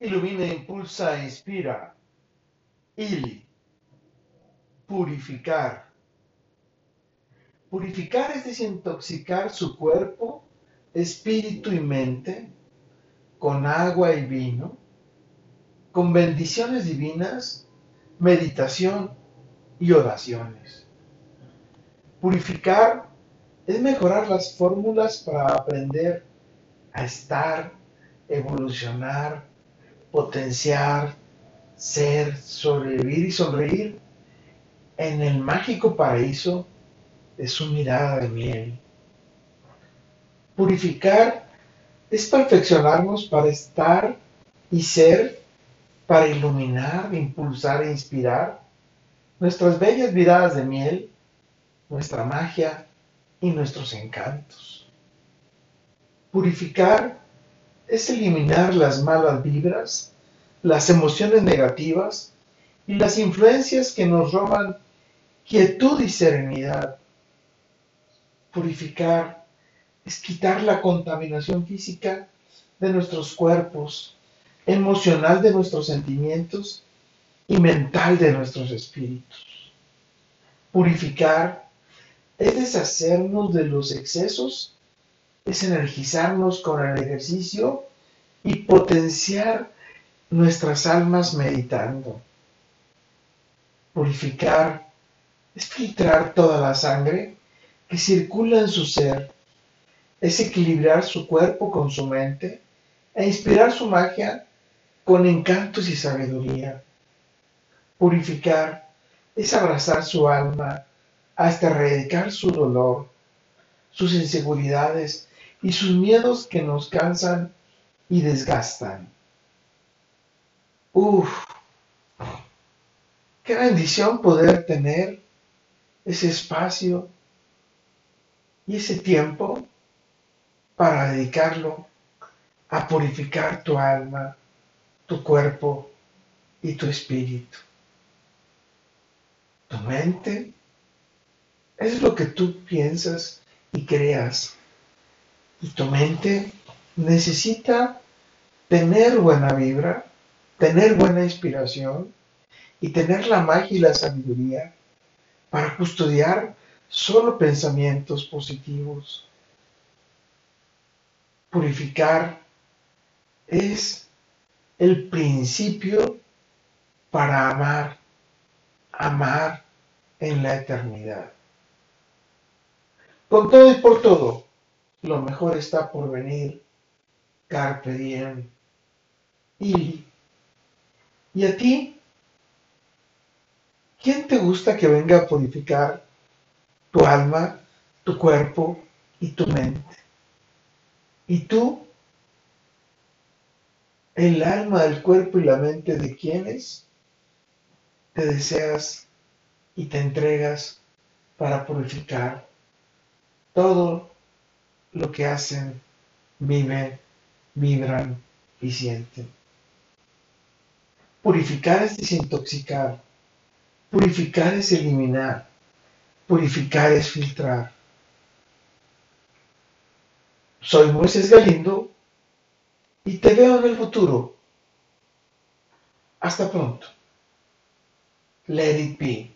Ilumina, impulsa, inspira. Ili. Purificar. Purificar es desintoxicar su cuerpo, espíritu y mente con agua y vino, con bendiciones divinas, meditación y oraciones. Purificar es mejorar las fórmulas para aprender a estar, evolucionar, potenciar, ser, sobrevivir y sonreír en el mágico paraíso de su mirada de miel. Purificar es perfeccionarnos para estar y ser, para iluminar, impulsar e inspirar nuestras bellas miradas de miel, nuestra magia y nuestros encantos. Purificar es eliminar las malas vibras, las emociones negativas y las influencias que nos roban quietud y serenidad. Purificar es quitar la contaminación física de nuestros cuerpos, emocional de nuestros sentimientos y mental de nuestros espíritus. Purificar es deshacernos de los excesos, es energizarnos con el ejercicio y potenciar nuestras almas meditando. Purificar es filtrar toda la sangre que circula en su ser, es equilibrar su cuerpo con su mente e inspirar su magia con encantos y sabiduría. Purificar es abrazar su alma hasta erradicar su dolor, sus inseguridades y sus miedos que nos cansan y desgastan. Uf, qué bendición poder tener ese espacio y ese tiempo para dedicarlo a purificar tu alma, tu cuerpo y tu espíritu. Tu mente es lo que tú piensas y creas. Y tu mente necesita tener buena vibra, tener buena inspiración y tener la magia y la sabiduría para custodiar solo pensamientos positivos. Purificar es el principio para amar, amar en la eternidad. Con todo y por todo, lo mejor está por venir. Carpe diem. Y, ¿Y a ti? ¿Quién te gusta que venga a purificar tu alma, tu cuerpo y tu mente? ¿Y tú? ¿El alma, el cuerpo y la mente de quienes te deseas y te entregas para purificar todo lo que hacen, viven, vibran y sienten. Purificar es desintoxicar, purificar es eliminar, purificar es filtrar. Soy Moisés Galindo y te veo en el futuro. Hasta pronto. Let it be.